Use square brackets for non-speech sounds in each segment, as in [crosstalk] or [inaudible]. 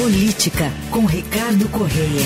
Política, com Ricardo Correia.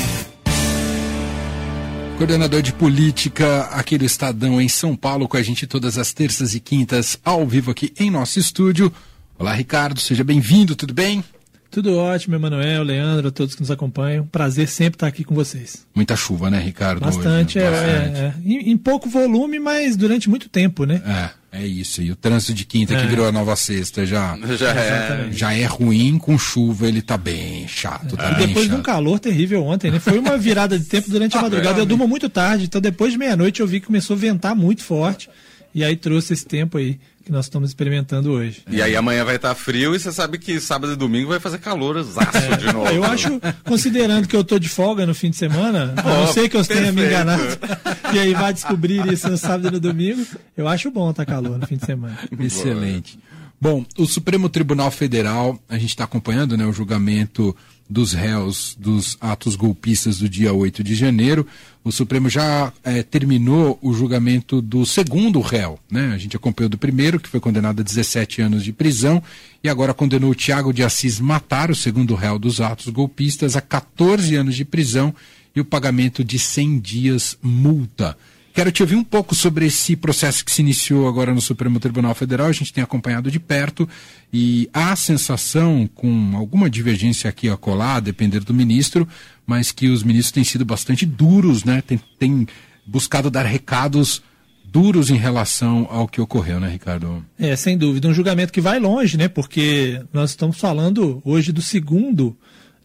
Coordenador de política aqui do Estadão em São Paulo, com a gente todas as terças e quintas, ao vivo aqui em nosso estúdio. Olá, Ricardo, seja bem-vindo, tudo bem? Tudo ótimo, Emanuel, Leandro, a todos que nos acompanham. Prazer sempre estar aqui com vocês. Muita chuva, né, Ricardo? Bastante, hoje, é, bastante. é, é. Em, em, pouco volume, mas durante muito tempo, né? É, é isso. E o trânsito de quinta é. que virou a nova sexta já, já, é, já é ruim, com chuva ele tá bem chato. Tá e bem depois chato. de um calor terrível ontem, né? Foi uma virada de tempo durante a [laughs] madrugada. Eu durmo muito tarde, então depois de meia-noite eu vi que começou a ventar muito forte. E aí trouxe esse tempo aí que nós estamos experimentando hoje. E aí amanhã vai estar frio e você sabe que sábado e domingo vai fazer calor exaço é. de novo. Eu acho, considerando que eu estou de folga no fim de semana, oh, a não sei que eu tenha me enganado, [laughs] e aí vai descobrir isso no sábado e no domingo, eu acho bom estar calor no fim de semana. Excelente. Bom, o Supremo Tribunal Federal, a gente está acompanhando né, o julgamento dos réus dos atos golpistas do dia 8 de janeiro. O Supremo já é, terminou o julgamento do segundo réu. Né? A gente acompanhou do primeiro, que foi condenado a 17 anos de prisão, e agora condenou o Tiago de Assis Matar, o segundo réu dos atos golpistas, a 14 anos de prisão e o pagamento de 100 dias multa. Quero te ouvir um pouco sobre esse processo que se iniciou agora no Supremo Tribunal Federal. A gente tem acompanhado de perto e há a sensação, com alguma divergência aqui a colar, a depender do ministro, mas que os ministros têm sido bastante duros, né? Tem, buscado dar recados duros em relação ao que ocorreu, né, Ricardo? É, sem dúvida. Um julgamento que vai longe, né? Porque nós estamos falando hoje do segundo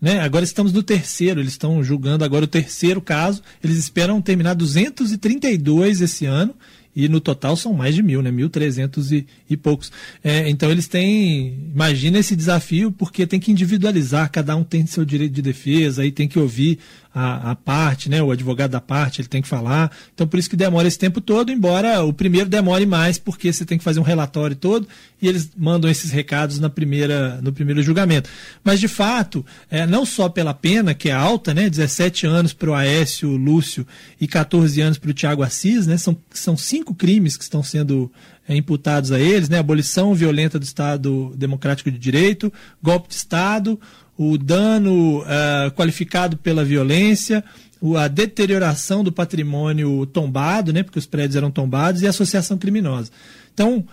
né? Agora estamos no terceiro, eles estão julgando agora o terceiro caso. Eles esperam terminar 232 esse ano e no total são mais de mil, né? 1.300 e, e poucos. É, então eles têm, imagina esse desafio, porque tem que individualizar, cada um tem seu direito de defesa, aí tem que ouvir a, a, parte, né? O advogado da parte, ele tem que falar. Então, por isso que demora esse tempo todo, embora o primeiro demore mais, porque você tem que fazer um relatório todo e eles mandam esses recados na primeira, no primeiro julgamento. Mas, de fato, é, não só pela pena, que é alta, né? 17 anos para o Aécio Lúcio e 14 anos para o Tiago Assis, né? São, são cinco crimes que estão sendo é, imputados a eles, né? Abolição violenta do Estado Democrático de Direito, golpe de Estado, o dano uh, qualificado pela violência, a deterioração do patrimônio tombado, né, porque os prédios eram tombados, e a associação criminosa. Então, uh,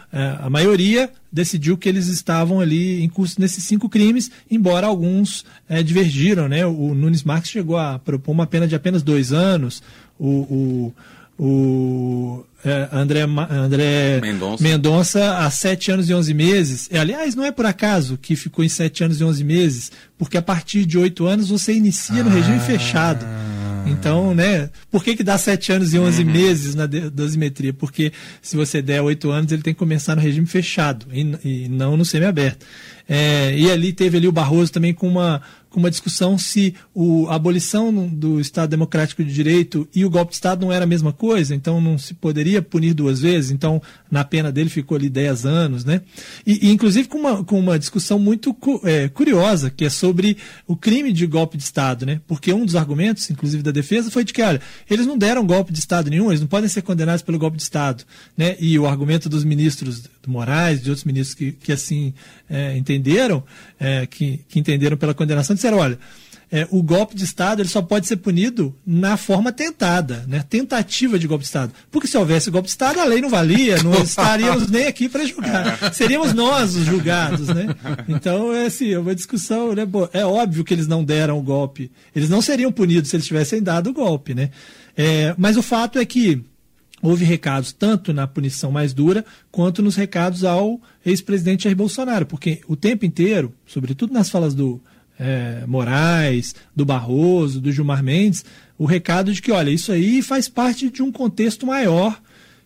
a maioria decidiu que eles estavam ali em curso nesses cinco crimes, embora alguns uh, divergiram. Né? O Nunes Marques chegou a propor uma pena de apenas dois anos, o, o, o é, André, André Mendonça. Mendonça há sete anos e onze meses. É, aliás, não é por acaso que ficou em sete anos e onze meses, porque a partir de oito anos você inicia no ah. regime fechado. Então, né, por que, que dá sete anos e onze uhum. meses na dosimetria? Porque se você der oito anos, ele tem que começar no regime fechado e, e não no semiaberto. É, e ali teve ali o Barroso também com uma, com uma discussão se o, a abolição do Estado Democrático de Direito e o golpe de Estado não era a mesma coisa, então não se poderia punir duas vezes, então na pena dele ficou ali 10 anos, né? E, e inclusive com uma, com uma discussão muito é, curiosa, que é sobre o crime de golpe de Estado, né? Porque um dos argumentos, inclusive da defesa, foi de que, olha, eles não deram golpe de Estado nenhum, eles não podem ser condenados pelo golpe de Estado, né? E o argumento dos ministros do Moraes, de outros ministros que, que assim é, entenderam, é, que, que entenderam pela condenação, disseram, olha, é, o golpe de Estado ele só pode ser punido na forma tentada, né? tentativa de golpe de Estado. Porque se houvesse golpe de Estado, a lei não valia, não [laughs] estaríamos nem aqui para julgar. Seríamos nós os julgados. Né? Então, é assim, é uma discussão. Né? É óbvio que eles não deram o golpe. Eles não seriam punidos se eles tivessem dado o golpe. Né? É, mas o fato é que houve recados tanto na punição mais dura quanto nos recados ao ex-presidente Jair Bolsonaro, porque o tempo inteiro, sobretudo nas falas do é, Moraes, do Barroso, do Gilmar Mendes, o recado de que, olha, isso aí faz parte de um contexto maior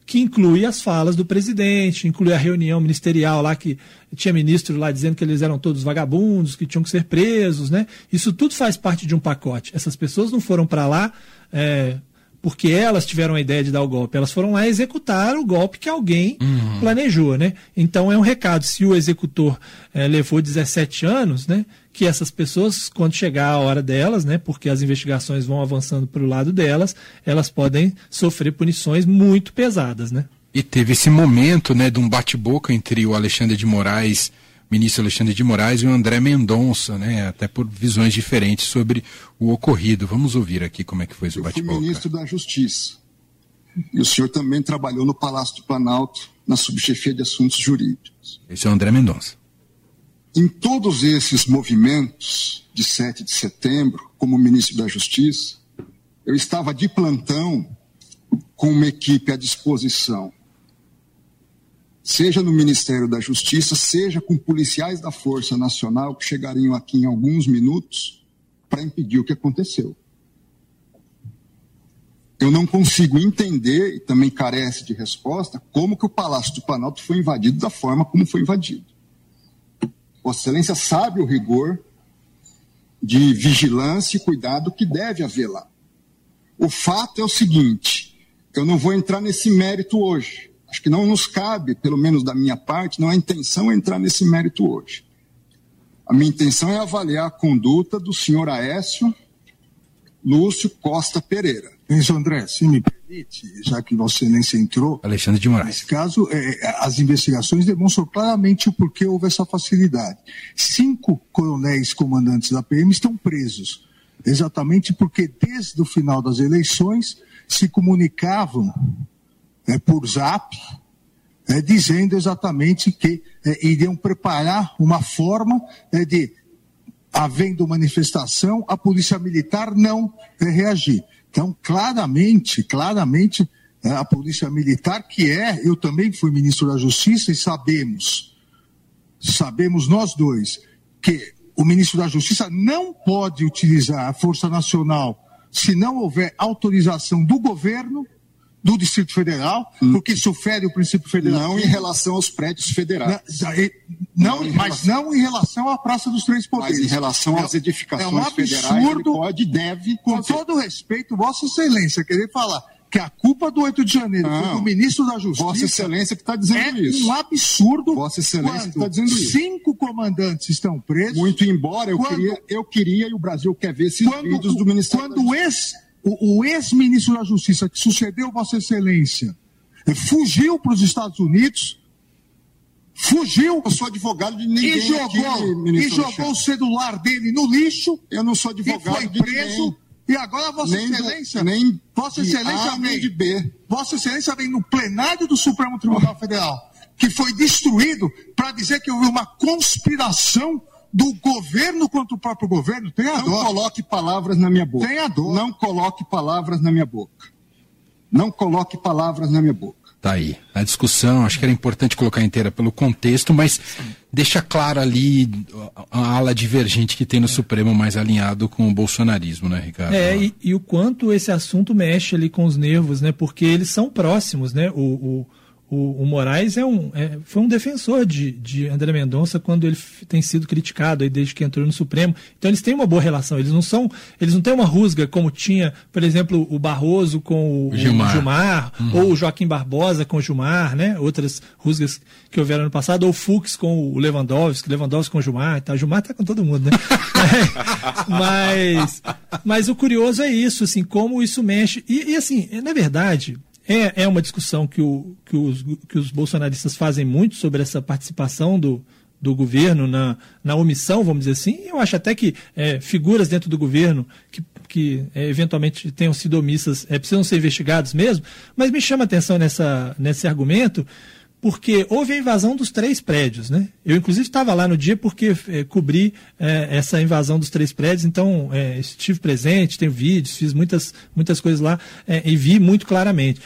que inclui as falas do presidente, inclui a reunião ministerial lá que tinha ministro lá dizendo que eles eram todos vagabundos, que tinham que ser presos, né? Isso tudo faz parte de um pacote. Essas pessoas não foram para lá é, porque elas tiveram a ideia de dar o golpe. Elas foram lá executar o golpe que alguém uhum. planejou, né? Então é um recado. Se o executor é, levou 17 anos, né? Que essas pessoas, quando chegar a hora delas, né? Porque as investigações vão avançando para o lado delas, elas podem sofrer punições muito pesadas, né? E teve esse momento, né? De um bate-boca entre o Alexandre de Moraes ministro Alexandre de Moraes e o André Mendonça, né? Até por visões diferentes sobre o ocorrido. Vamos ouvir aqui como é que foi esse bate-boca. Eu fui ministro da Justiça. E o senhor também trabalhou no Palácio do Planalto, na subchefia de assuntos jurídicos. Esse é o André Mendonça. Em todos esses movimentos de 7 de setembro, como ministro da Justiça, eu estava de plantão com uma equipe à disposição, seja no Ministério da Justiça, seja com policiais da Força Nacional que chegariam aqui em alguns minutos para impedir o que aconteceu. Eu não consigo entender, e também carece de resposta, como que o Palácio do Planalto foi invadido da forma como foi invadido. Vossa Excelência sabe o rigor de vigilância e cuidado que deve haver lá. O fato é o seguinte: eu não vou entrar nesse mérito hoje. Acho que não nos cabe, pelo menos da minha parte, não é intenção entrar nesse mérito hoje. A minha intenção é avaliar a conduta do senhor Aécio Lúcio Costa Pereira. Enzo André, se me permite, já que Vossa Excelência entrou. Alexandre de Moraes. Nesse caso, é, as investigações demonstram claramente o porquê houve essa facilidade. Cinco coronéis comandantes da PM estão presos, exatamente porque desde o final das eleições se comunicavam é, por zap, é, dizendo exatamente que é, iriam preparar uma forma é, de, havendo manifestação, a polícia militar não é, reagir. Então, claramente, claramente, a polícia militar, que é, eu também fui ministro da Justiça e sabemos, sabemos nós dois, que o ministro da Justiça não pode utilizar a Força Nacional se não houver autorização do governo do Distrito Federal, hum. porque isso fere o princípio federal. Não em relação aos prédios federais. Não, não mas relação... não em relação à Praça dos Três Poderes. Mas em relação às edificações é um absurdo, federais, pode deve. Com fazer. todo respeito, Vossa Excelência, querer falar que a culpa do 8 de janeiro não, foi do ministro da Justiça. Vossa Excelência que está dizendo é isso. É um absurdo. Vossa Excelência está dizendo isso. Cinco comandantes estão presos. Muito embora eu, quando, queria, eu queria e o Brasil quer ver esses quando, vídeos do Ministério Quando ex, o, o ex-ministro da Justiça, que sucedeu Vossa Excelência, fugiu para os Estados Unidos, fugiu. Eu sou advogado de ninguém. E jogou, aqui, e jogou o celular dele no lixo. Eu não sou advogado e foi preso. E agora, Vossa nem Excelência, do, nem Vossa Excelência A, vem, de B. Vossa Excelência vem no plenário do Supremo Tribunal Federal, que foi destruído para dizer que houve uma conspiração do governo contra o próprio governo. Tem a Não dor. coloque palavras na minha boca. Tem a dor. Não coloque palavras na minha boca. Não coloque palavras na minha boca. Tá aí. A discussão, acho que era importante colocar inteira pelo contexto, mas deixa claro ali a ala divergente que tem no Supremo mais alinhado com o bolsonarismo, né, Ricardo? É, e, e, o quanto esse assunto mexe ali com os nervos, né? Porque eles são próximos, né? O, o, o, o Moraes é um, é, foi um defensor de, de André Mendonça quando ele tem sido criticado aí desde que entrou no Supremo. Então eles têm uma boa relação. Eles não são, eles não têm uma rusga como tinha, por exemplo, o Barroso com o Gilmar, o Gilmar uhum. ou o Joaquim Barbosa com o Gilmar, né? Outras rusgas que houveram no passado, ou o Fux com o Lewandowski, Lewandowski com o Gilmar, tá? O Gilmar tá com todo mundo, né? [laughs] mas, mas o curioso é isso, assim, como isso mexe. E, e assim, na verdade, é, é uma discussão que, o, que, os, que os bolsonaristas fazem muito sobre essa participação do, do governo na, na omissão, vamos dizer assim. Eu acho até que é, figuras dentro do governo que, que é, eventualmente tenham sido omissas é, precisam ser investigados mesmo, mas me chama a atenção nessa, nesse argumento porque houve a invasão dos três prédios, né? Eu, inclusive, estava lá no dia porque é, cobri é, essa invasão dos três prédios, então é, estive presente, tenho vídeos, fiz muitas, muitas coisas lá e vi muito claramente.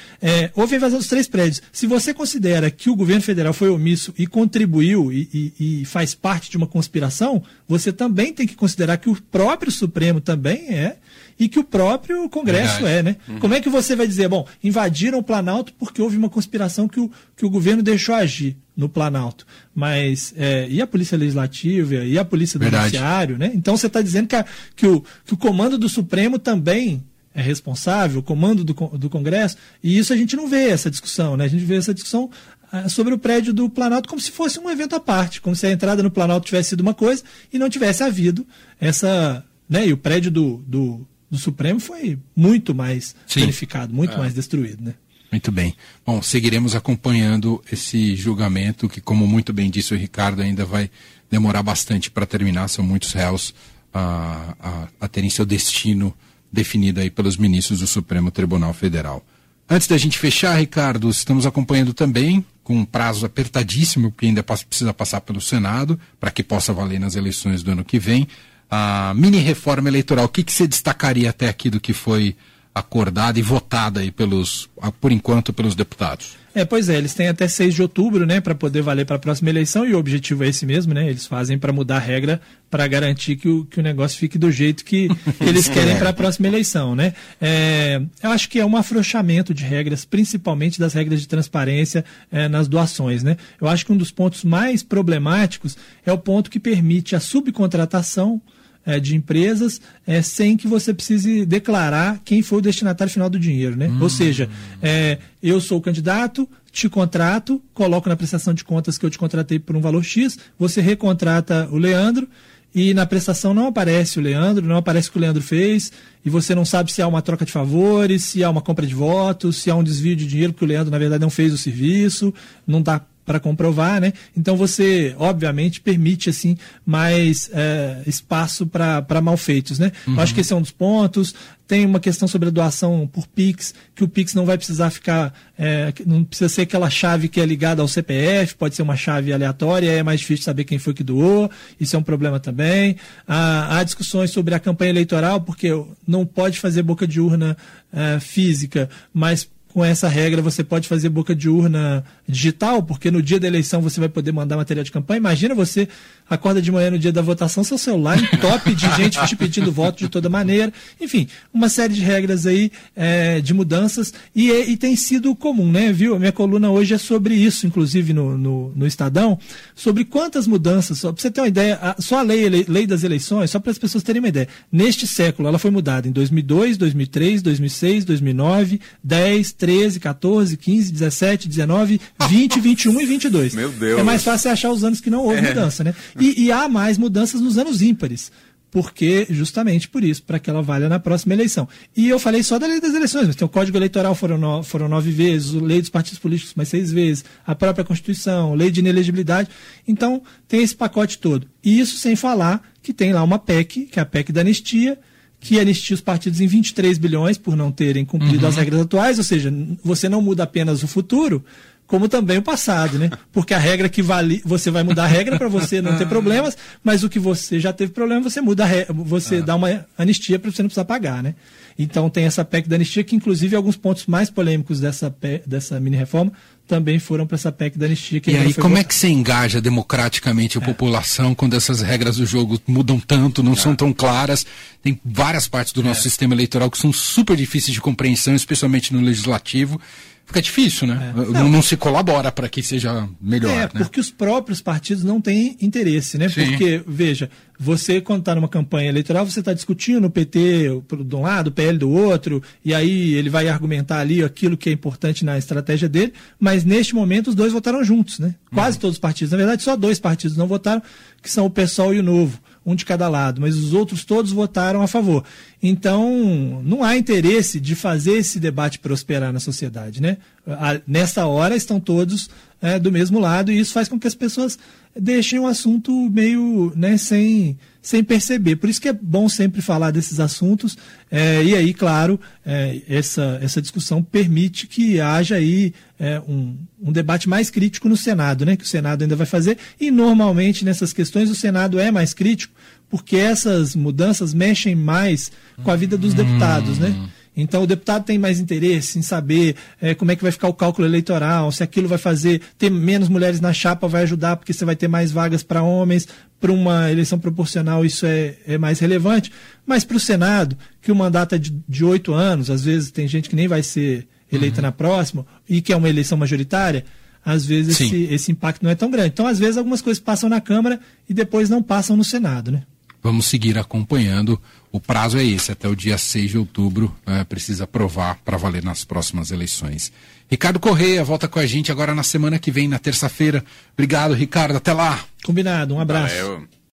houve a invasão dos três prédios. Se você considera que o governo federal foi omisso e contribuiu e, e, e faz parte de uma conspiração, você também tem que considerar que o próprio Supremo também é e que o próprio Congresso Verdade. é, né? Uhum. Como é que você vai dizer, bom, invadiram o Planalto porque houve uma conspiração que o, que o governo deixou agir no Planalto, mas é, e a Polícia Legislativa e a Polícia do Judiciário, né? Então você está dizendo que, a, que, o, que o comando do Supremo também é responsável, o comando do, do Congresso, e isso a gente não vê essa discussão, né? A gente vê essa discussão ah, sobre o prédio do Planalto como se fosse um evento à parte, como se a entrada no Planalto tivesse sido uma coisa e não tivesse havido essa. Né, e o prédio do, do, do Supremo foi muito mais Sim. muito é. mais destruído, né? Muito bem. Bom, seguiremos acompanhando esse julgamento que, como muito bem disse o Ricardo, ainda vai demorar bastante para terminar. São muitos réus a, a, a terem seu destino definido aí pelos ministros do Supremo Tribunal Federal. Antes da gente fechar, Ricardo, estamos acompanhando também, com um prazo apertadíssimo, porque ainda precisa passar pelo Senado, para que possa valer nas eleições do ano que vem, a mini reforma eleitoral. O que, que você destacaria até aqui do que foi acordada e votada aí pelos, por enquanto, pelos deputados. É, pois é, eles têm até 6 de outubro, né, para poder valer para a próxima eleição e o objetivo é esse mesmo, né? Eles fazem para mudar a regra para garantir que o, que o negócio fique do jeito que [laughs] eles querem para a próxima eleição, né? É, eu acho que é um afrouxamento de regras, principalmente das regras de transparência é, nas doações, né? Eu acho que um dos pontos mais problemáticos é o ponto que permite a subcontratação é, de empresas é, sem que você precise declarar quem foi o destinatário final do dinheiro. Né? Hum. Ou seja, é, eu sou o candidato, te contrato, coloco na prestação de contas que eu te contratei por um valor X, você recontrata o Leandro e na prestação não aparece o Leandro, não aparece o que o Leandro fez, e você não sabe se há uma troca de favores, se há uma compra de votos, se há um desvio de dinheiro porque o Leandro, na verdade, não fez o serviço, não dá para comprovar, né? Então você, obviamente, permite assim mais é, espaço para malfeitos, né? Uhum. Acho que esse é um dos pontos. Tem uma questão sobre a doação por Pix, que o Pix não vai precisar ficar, é, não precisa ser aquela chave que é ligada ao CPF, pode ser uma chave aleatória, é mais difícil saber quem foi que doou, isso é um problema também. Há, há discussões sobre a campanha eleitoral, porque não pode fazer boca de urna é, física, mas com essa regra você pode fazer boca de urna digital, porque no dia da eleição você vai poder mandar material de campanha. Imagina você acorda de manhã no dia da votação, seu celular top de gente te pedindo voto de toda maneira. Enfim, uma série de regras aí é, de mudanças e, e, tem sido comum, né? Viu? A minha coluna hoje é sobre isso, inclusive no, no, no Estadão, sobre quantas mudanças, só para você ter uma ideia, a, só a lei, lei das eleições, só para as pessoas terem uma ideia, neste século ela foi mudada em 2002, 2003, 2006, 2009, 10, 13, 14, 15, 17, 19, 20, 21 e 22. Meu Deus. É mais fácil achar os anos que não houve é. mudança, né? E, e há mais mudanças nos anos ímpares porque justamente por isso, para que ela valha na próxima eleição. E eu falei só da lei das eleições, mas tem o Código Eleitoral foram, no, foram nove vezes, a lei dos partidos políticos mais seis vezes, a própria Constituição, lei de inelegibilidade. Então, tem esse pacote todo. E isso sem falar que tem lá uma PEC, que é a PEC da anistia, que anistia os partidos em 23 bilhões por não terem cumprido uhum. as regras atuais, ou seja, você não muda apenas o futuro, como também o passado, né? Porque a regra que vale, você vai mudar a regra para você não ter [laughs] problemas, mas o que você já teve problema, você muda regra, você ah. dá uma anistia para você não precisar pagar, né? Então tem essa PEC da anistia que inclusive alguns pontos mais polêmicos dessa dessa mini reforma também foram para essa PEC da anistia. e aí, como é que você engaja democraticamente a é. população quando essas regras do jogo mudam tanto, não é. são tão claras? Tem várias partes do nosso é. sistema eleitoral que são super difíceis de compreensão, especialmente no legislativo fica difícil, né? É. Não, não, se colabora para que seja melhor. É, né? porque os próprios partidos não têm interesse, né? Sim. Porque, veja, você, quando está numa campanha eleitoral, você está discutindo o PT de um lado, o PL do outro, e aí ele vai argumentar ali aquilo que é importante na estratégia dele, mas neste momento os dois votaram juntos, né? Quase uhum. todos os partidos. Na verdade, só dois partidos não votaram, que são o PSOL e o Novo um de cada lado, mas os outros todos votaram a favor. Então, não há interesse de fazer esse debate prosperar na sociedade. Né? Nessa hora estão todos é, do mesmo lado e isso faz com que as pessoas deixem o assunto meio né, sem, sem perceber. Por isso que é bom sempre falar desses assuntos é, e aí, claro, é, essa, essa discussão permite que haja aí é, um, um debate mais crítico no Senado, né, que o Senado ainda vai fazer e normalmente nessas questões o Senado é mais crítico porque essas mudanças mexem mais com a vida dos deputados, né? Então o deputado tem mais interesse em saber é, como é que vai ficar o cálculo eleitoral, se aquilo vai fazer ter menos mulheres na chapa vai ajudar porque você vai ter mais vagas para homens, para uma eleição proporcional isso é, é mais relevante, mas para o Senado, que o mandato é de oito anos, às vezes tem gente que nem vai ser eleita uhum. na próxima, e que é uma eleição majoritária, às vezes esse, esse impacto não é tão grande. Então, às vezes, algumas coisas passam na Câmara e depois não passam no Senado, né? Vamos seguir acompanhando. O prazo é esse, até o dia 6 de outubro, é, precisa aprovar para valer nas próximas eleições. Ricardo Correia volta com a gente agora na semana que vem, na terça-feira. Obrigado, Ricardo. Até lá. Combinado. Um abraço. Valeu.